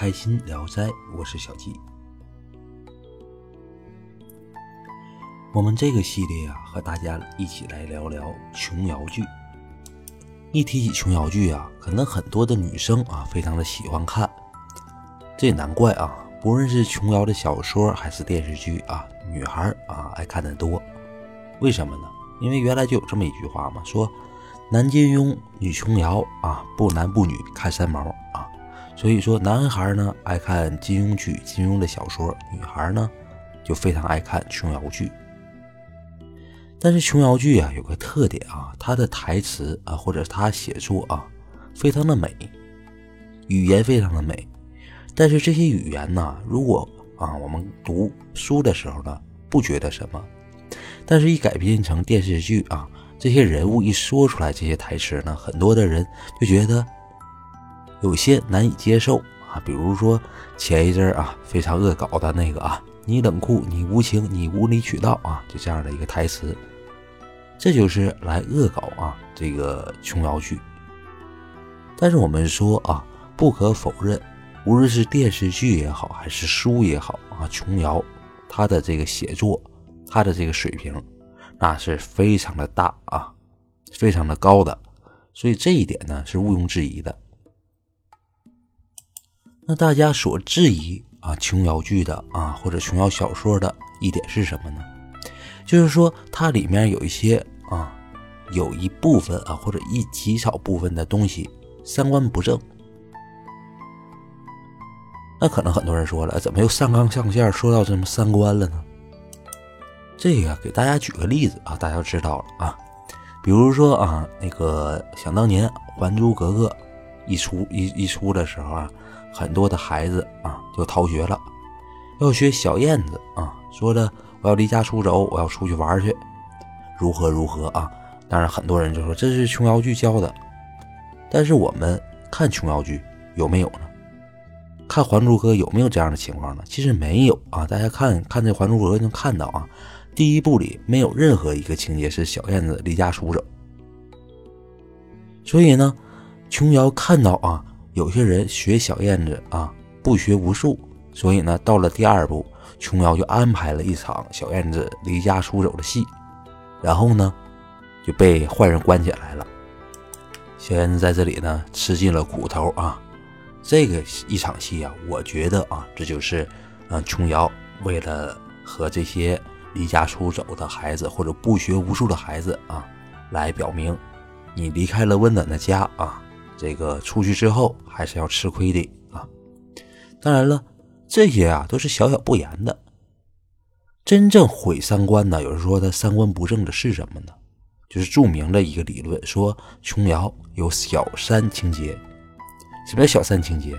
开心聊斋，我是小季。我们这个系列啊，和大家一起来聊聊琼瑶剧。一提起琼瑶剧啊，可能很多的女生啊，非常的喜欢看。这也难怪啊，不论是琼瑶的小说还是电视剧啊，女孩啊爱看的多。为什么呢？因为原来就有这么一句话嘛，说男金庸，女琼瑶啊，不男不女看三毛啊。所以说，男孩呢爱看金庸剧、金庸的小说，女孩呢就非常爱看琼瑶剧。但是琼瑶剧啊有个特点啊，它的台词啊或者它写作啊非常的美，语言非常的美。但是这些语言呢，如果啊我们读书的时候呢不觉得什么，但是一改编成电视剧啊，这些人物一说出来这些台词呢，很多的人就觉得。有些难以接受啊，比如说前一阵啊非常恶搞的那个啊，你冷酷，你无情，你无理取闹啊，就这样的一个台词，这就是来恶搞啊这个琼瑶剧。但是我们说啊，不可否认，无论是电视剧也好，还是书也好啊，琼瑶她的这个写作，她的这个水平，那是非常的大啊，非常的高的，所以这一点呢是毋庸置疑的。那大家所质疑啊，琼瑶剧的啊，或者琼瑶小说的一点是什么呢？就是说它里面有一些啊，有一部分啊，或者一极少部分的东西三观不正。那可能很多人说了，怎么又上纲上线说到这么三观了呢？这个给大家举个例子啊，大家知道了啊。比如说啊，那个想当年《还珠格格》一出一一出的时候啊。很多的孩子啊，就逃学了，要学小燕子啊，说的我要离家出走，我要出去玩去，如何如何啊？当然，很多人就说这是琼瑶剧教的，但是我们看琼瑶剧有没有呢？看《还珠格格》有没有这样的情况呢？其实没有啊。大家看看这《还珠格格》，能看到啊，第一部里没有任何一个情节是小燕子离家出走，所以呢，琼瑶看到啊。有些人学小燕子啊，不学无术，所以呢，到了第二部，琼瑶就安排了一场小燕子离家出走的戏，然后呢，就被坏人关起来了。小燕子在这里呢，吃尽了苦头啊。这个一场戏啊，我觉得啊，这就是嗯，琼瑶为了和这些离家出走的孩子或者不学无术的孩子啊，来表明，你离开了温暖的家啊。这个出去之后还是要吃亏的啊！当然了，这些啊都是小小不言的。真正毁三观的，有人说他三观不正的是什么呢？就是著名的一个理论，说琼瑶有小三情节。什么叫小三情节？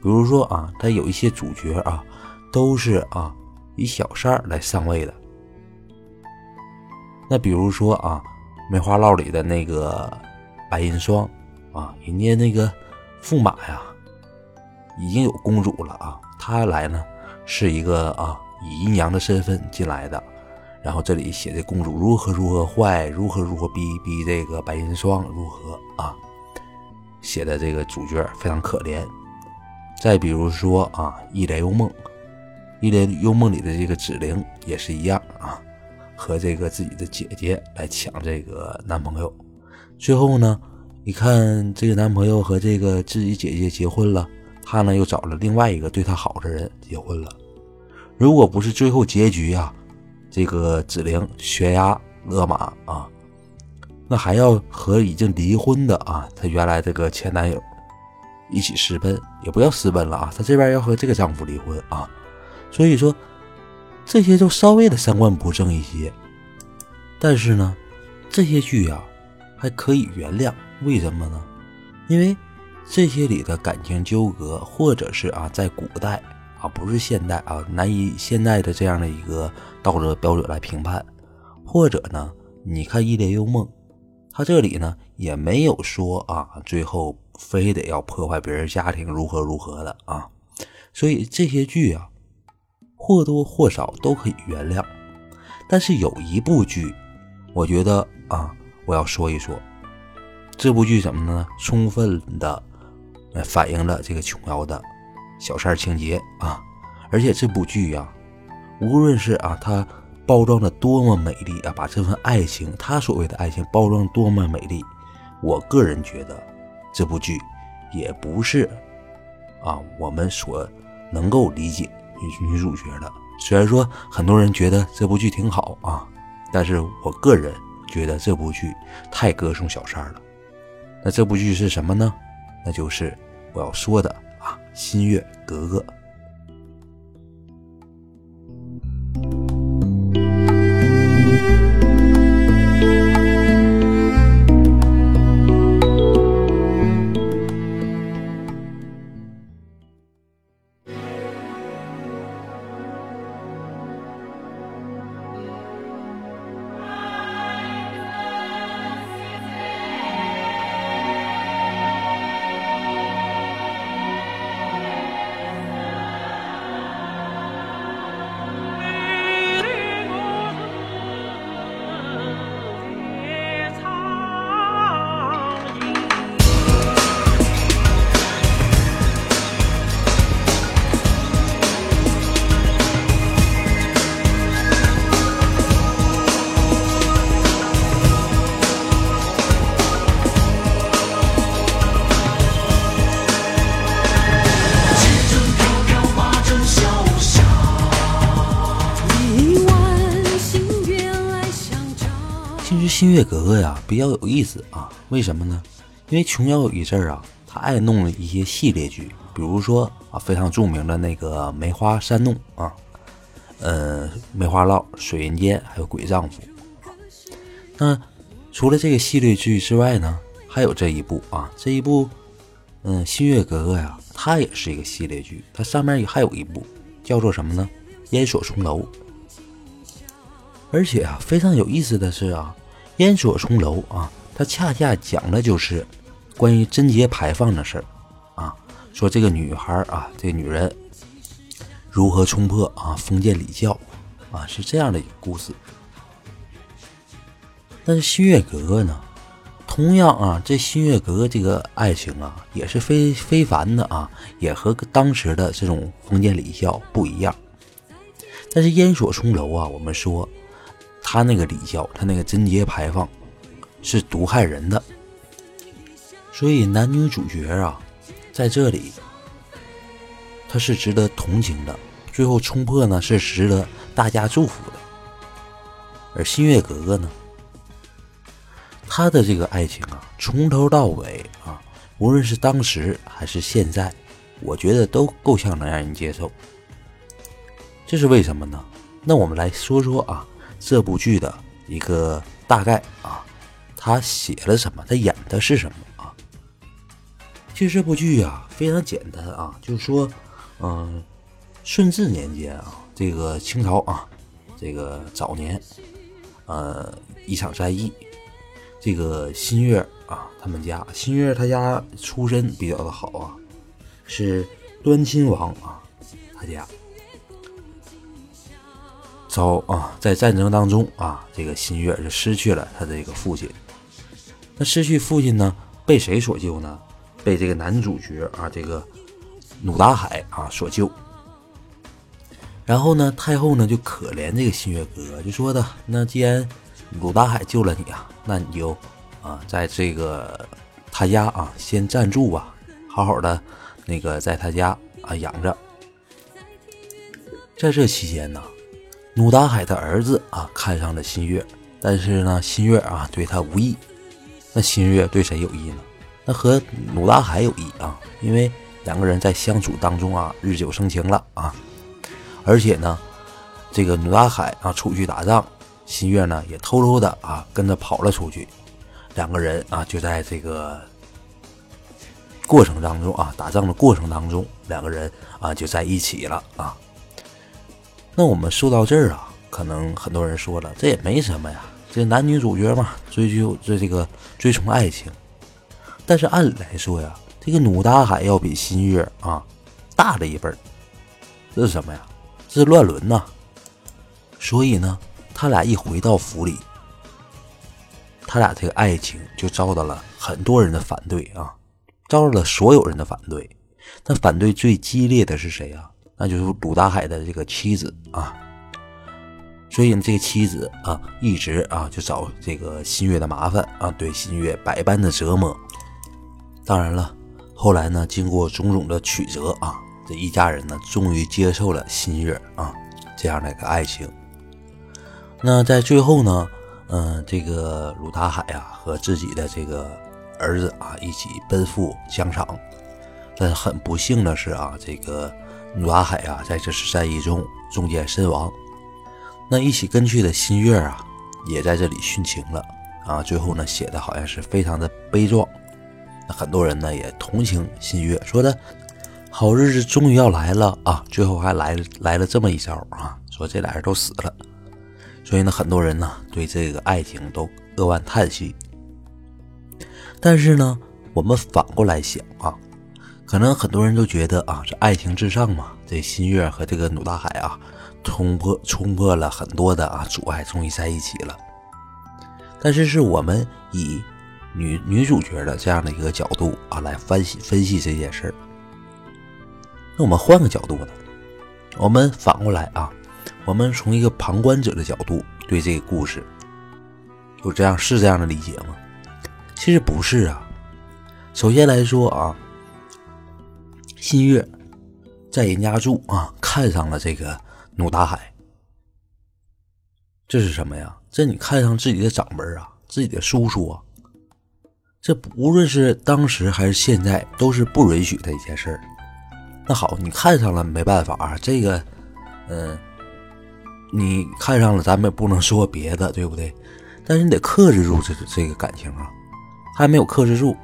比如说啊，他有一些主角啊，都是啊以小三来上位的。那比如说啊，《梅花烙》里的那个。白银霜，啊，人家那个驸马呀，已经有公主了啊。他来呢，是一个啊，以姨娘的身份进来的。然后这里写的公主如何如何坏，如何如何逼逼这个白银霜如何啊，写的这个主角非常可怜。再比如说啊，《一帘幽梦》，《一帘幽梦》里的这个紫菱也是一样啊，和这个自己的姐姐来抢这个男朋友。最后呢，你看这个男朋友和这个自己姐姐结婚了，她呢又找了另外一个对她好的人结婚了。如果不是最后结局啊，这个紫菱悬崖勒马啊，那还要和已经离婚的啊，她原来这个前男友一起私奔，也不要私奔了啊，她这边要和这个丈夫离婚啊。所以说，这些就稍微的三观不正一些，但是呢，这些剧啊。还可以原谅，为什么呢？因为这些里的感情纠葛，或者是啊，在古代啊，不是现代啊，难以现在的这样的一个道德标准来评判。或者呢，你看《一帘幽梦》，他这里呢也没有说啊，最后非得要破坏别人家庭如何如何的啊。所以这些剧啊，或多或少都可以原谅。但是有一部剧，我觉得啊。我要说一说这部剧怎么呢？充分的反映了这个琼瑶的小三情节啊。而且这部剧呀，无论是啊，它包装的多么美丽啊，把这份爱情，他所谓的爱情包装多么美丽，我个人觉得这部剧也不是啊我们所能够理解女女主角的。虽然说很多人觉得这部剧挺好啊，但是我个人觉得这部剧太歌颂小三了。那这部剧是什么呢？那就是我要说的啊，《新月格格》。新月格格呀，比较有意思啊，为什么呢？因为琼瑶有一阵儿啊，他爱弄一些系列剧，比如说啊，非常著名的那个《梅花三弄》啊，呃，《梅花烙》《水云间》还有《鬼丈夫》。那除了这个系列剧之外呢，还有这一部啊，这一部，嗯，《新月格格》呀，它也是一个系列剧，它上面还有一部叫做什么呢？《烟锁重楼》。而且啊，非常有意思的是啊。烟锁重楼啊，它恰恰讲的就是关于贞节牌坊的事儿啊。说这个女孩啊，这个女人如何冲破啊封建礼教啊，是这样的一个故事。但是新月格格呢，同样啊，这新月格格这个爱情啊，也是非非凡的啊，也和当时的这种封建礼教不一样。但是烟锁重楼啊，我们说。他那个礼教，他那个贞节牌坊，是毒害人的，所以男女主角啊，在这里，他是值得同情的。最后冲破呢，是值得大家祝福的。而新月格格呢，他的这个爱情啊，从头到尾啊，无论是当时还是现在，我觉得都够呛能让人接受。这是为什么呢？那我们来说说啊。这部剧的一个大概啊，他写了什么？他演的是什么啊？其实这部剧啊非常简单啊，就是说，嗯，顺治年间啊，这个清朝啊，这个早年，呃，一场战役，这个新月啊，他们家新月他家出身比较的好啊，是端亲王啊，他家。遭啊，在战争当中啊，这个新月就失去了他的这个父亲。那失去父亲呢，被谁所救呢？被这个男主角啊，这个努达海啊所救。然后呢，太后呢就可怜这个新月哥，就说的：那既然努达海救了你啊，那你就啊，在这个他家啊先暂住吧，好好的那个在他家啊养着。在这期间呢。努达海的儿子啊，看上了新月，但是呢，新月啊对他无意。那新月对谁有意呢？那和努达海有意啊，因为两个人在相处当中啊，日久生情了啊。而且呢，这个努达海啊出去打仗，新月呢也偷偷的啊跟着跑了出去。两个人啊就在这个过程当中啊，打仗的过程当中，两个人啊就在一起了啊。那我们说到这儿啊，可能很多人说了，这也没什么呀，这男女主角嘛，追求这这个追崇爱情。但是按理来说呀，这个努大海要比新月啊大了一辈儿，这是什么呀？这是乱伦呐。所以呢，他俩一回到府里，他俩这个爱情就遭到了很多人的反对啊，遭到了所有人的反对。那反对最激烈的是谁啊？那就是鲁大海的这个妻子啊。所以呢，这个妻子啊，一直啊就找这个新月的麻烦啊，对新月百般的折磨。当然了，后来呢，经过种种的曲折啊，这一家人呢，终于接受了新月啊这样的一个爱情。那在最后呢，嗯，这个鲁大海啊和自己的这个儿子啊一起奔赴疆场，但很不幸的是啊，这个鲁大海啊在这次战役中中箭身亡。那一起跟去的新月啊，也在这里殉情了啊。最后呢，写的好像是非常的悲壮。那很多人呢也同情新月，说的好日子终于要来了啊，最后还来来了这么一招啊，说这俩人都死了。所以呢，很多人呢对这个爱情都扼腕叹息。但是呢，我们反过来想啊，可能很多人都觉得啊，这爱情至上嘛，这新月和这个努大海啊。冲破冲破了很多的啊阻碍，终于在一起了。但是是我们以女女主角的这样的一个角度啊来分析分析这件事儿。那我们换个角度呢？我们反过来啊，我们从一个旁观者的角度对这个故事，就这样是这样的理解吗？其实不是啊。首先来说啊，新月在人家住啊，看上了这个。努大海，这是什么呀？这你看上自己的长辈啊，自己的叔叔啊，这不论是当时还是现在，都是不允许的一件事儿。那好，你看上了，没办法啊，这个，嗯，你看上了，咱们也不能说别的，对不对？但是你得克制住这这个感情啊，还没有克制住。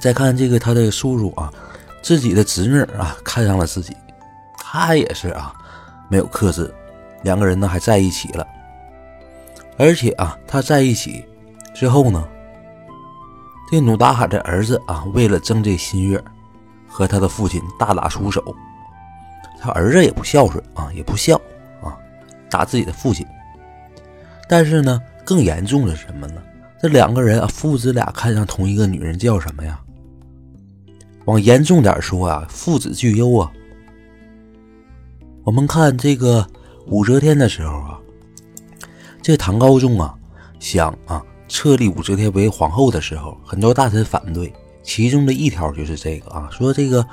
再看这个他的叔叔啊，自己的侄女啊，看上了自己。他也是啊，没有克制，两个人呢还在一起了，而且啊，他在一起之后呢，这努达海的儿子啊，为了争这新月，和他的父亲大打出手。他儿子也不孝顺啊，也不孝啊，打自己的父亲。但是呢，更严重的是什么呢？这两个人啊，父子俩看上同一个女人，叫什么呀？往严重点说啊，父子俱忧啊。我们看这个武则天的时候啊，这唐高宗啊想啊册立武则天为皇后的时候，很多大臣反对，其中的一条就是这个啊，说这个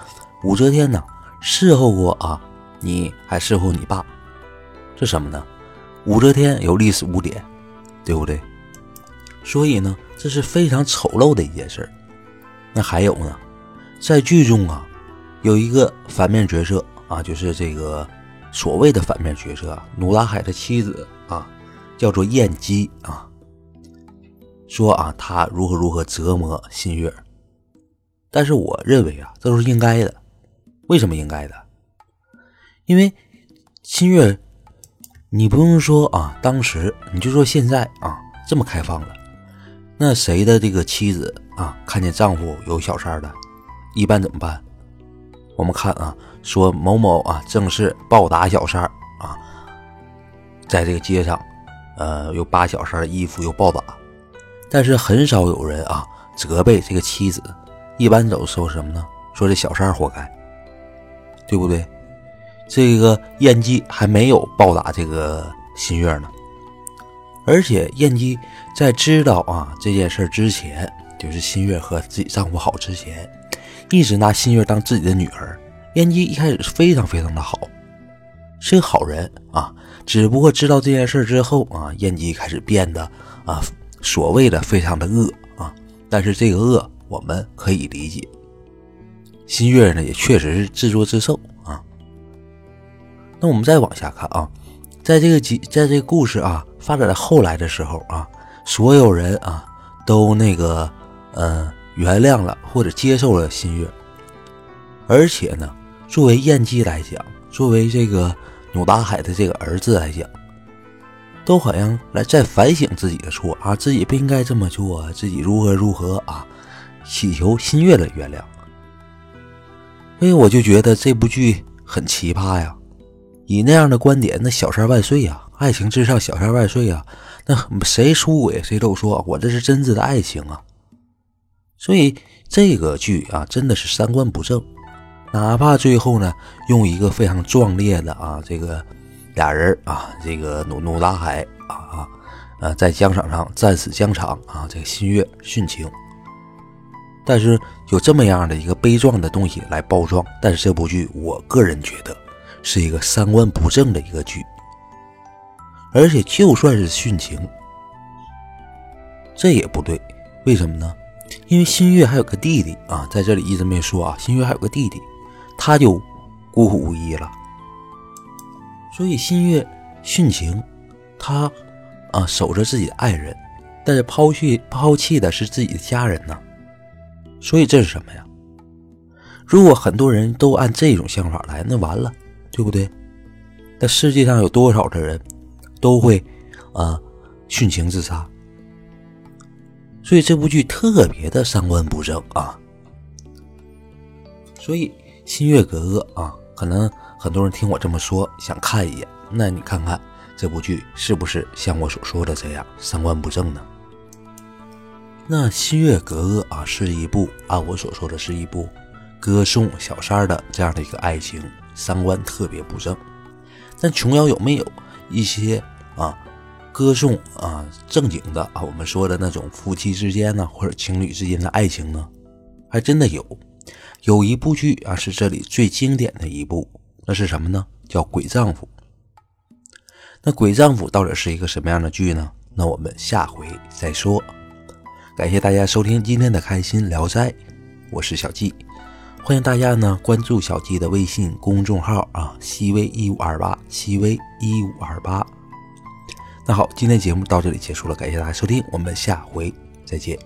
武则天呢伺候过啊，你还伺候你爸，这什么呢？武则天有历史污点，对不对？所以呢，这是非常丑陋的一件事那还有呢，在剧中啊，有一个反面角色啊，就是这个。所谓的反面角色努拉海的妻子啊，叫做燕姬啊，说啊，他如何如何折磨新月，但是我认为啊，这都是应该的。为什么应该的？因为新月，你不用说啊，当时你就说现在啊，这么开放了，那谁的这个妻子啊，看见丈夫有小三的，一般怎么办？我们看啊。说某某啊，正是暴打小三儿啊，在这个街上，呃，又扒小三的衣服，又暴打，但是很少有人啊责备这个妻子，一般都说什么呢？说这小三儿活该，对不对？这个燕姬还没有暴打这个新月呢，而且燕姬在知道啊这件事之前，就是新月和自己丈夫好之前，一直拿新月当自己的女儿。燕姬一开始是非常非常的好，是个好人啊。只不过知道这件事之后啊，燕姬开始变得啊，所谓的非常的恶啊。但是这个恶我们可以理解。新月呢也确实是自作自受啊。那我们再往下看啊，在这个集，在这个故事啊发展到后来的时候啊，所有人啊都那个呃原谅了或者接受了新月，而且呢。作为燕姬来讲，作为这个努达海的这个儿子来讲，都好像来在反省自己的错啊，自己不应该这么做，自己如何如何啊，祈求新月的原谅。所以我就觉得这部剧很奇葩呀，以那样的观点，那小三万岁呀，爱情至上，小三万岁呀，那谁出轨谁都说我这是真挚的爱情啊。所以这个剧啊，真的是三观不正，哪怕最后呢，用一个非常壮烈的啊，这个俩人啊，这个努努大海啊啊，呃，在疆场上战死疆场啊，这个新月殉情。但是有这么样的一个悲壮的东西来包装，但是这部剧我个人觉得是一个三观不正的一个剧，而且就算是殉情，这也不对，为什么呢？因为新月还有个弟弟啊，在这里一直没说啊，新月还有个弟弟，他就孤苦无依了，所以新月殉情，他啊守着自己的爱人，但是抛弃抛弃的是自己的家人呢。所以这是什么呀？如果很多人都按这种想法来，那完了，对不对？那世界上有多少的人都会啊殉情自杀？所以这部剧特别的三观不正啊。所以《新月格格》啊，可能很多人听我这么说想看一眼，那你看看这部剧是不是像我所说的这样三观不正呢？那《新月格格》啊，是一部按我所说的是一部歌颂小三儿的这样的一个爱情，三观特别不正。但琼瑶有没有一些啊歌颂啊正经的啊我们说的那种夫妻之间呢，或者情侣之间的爱情呢？还真的有。有一部剧啊，是这里最经典的一部，那是什么呢？叫《鬼丈夫》。那《鬼丈夫》到底是一个什么样的剧呢？那我们下回再说。感谢大家收听今天的开心聊斋，我是小季，欢迎大家呢关注小季的微信公众号啊，西微一五二八，西微一五二八。那好，今天节目到这里结束了，感谢大家收听，我们下回再见。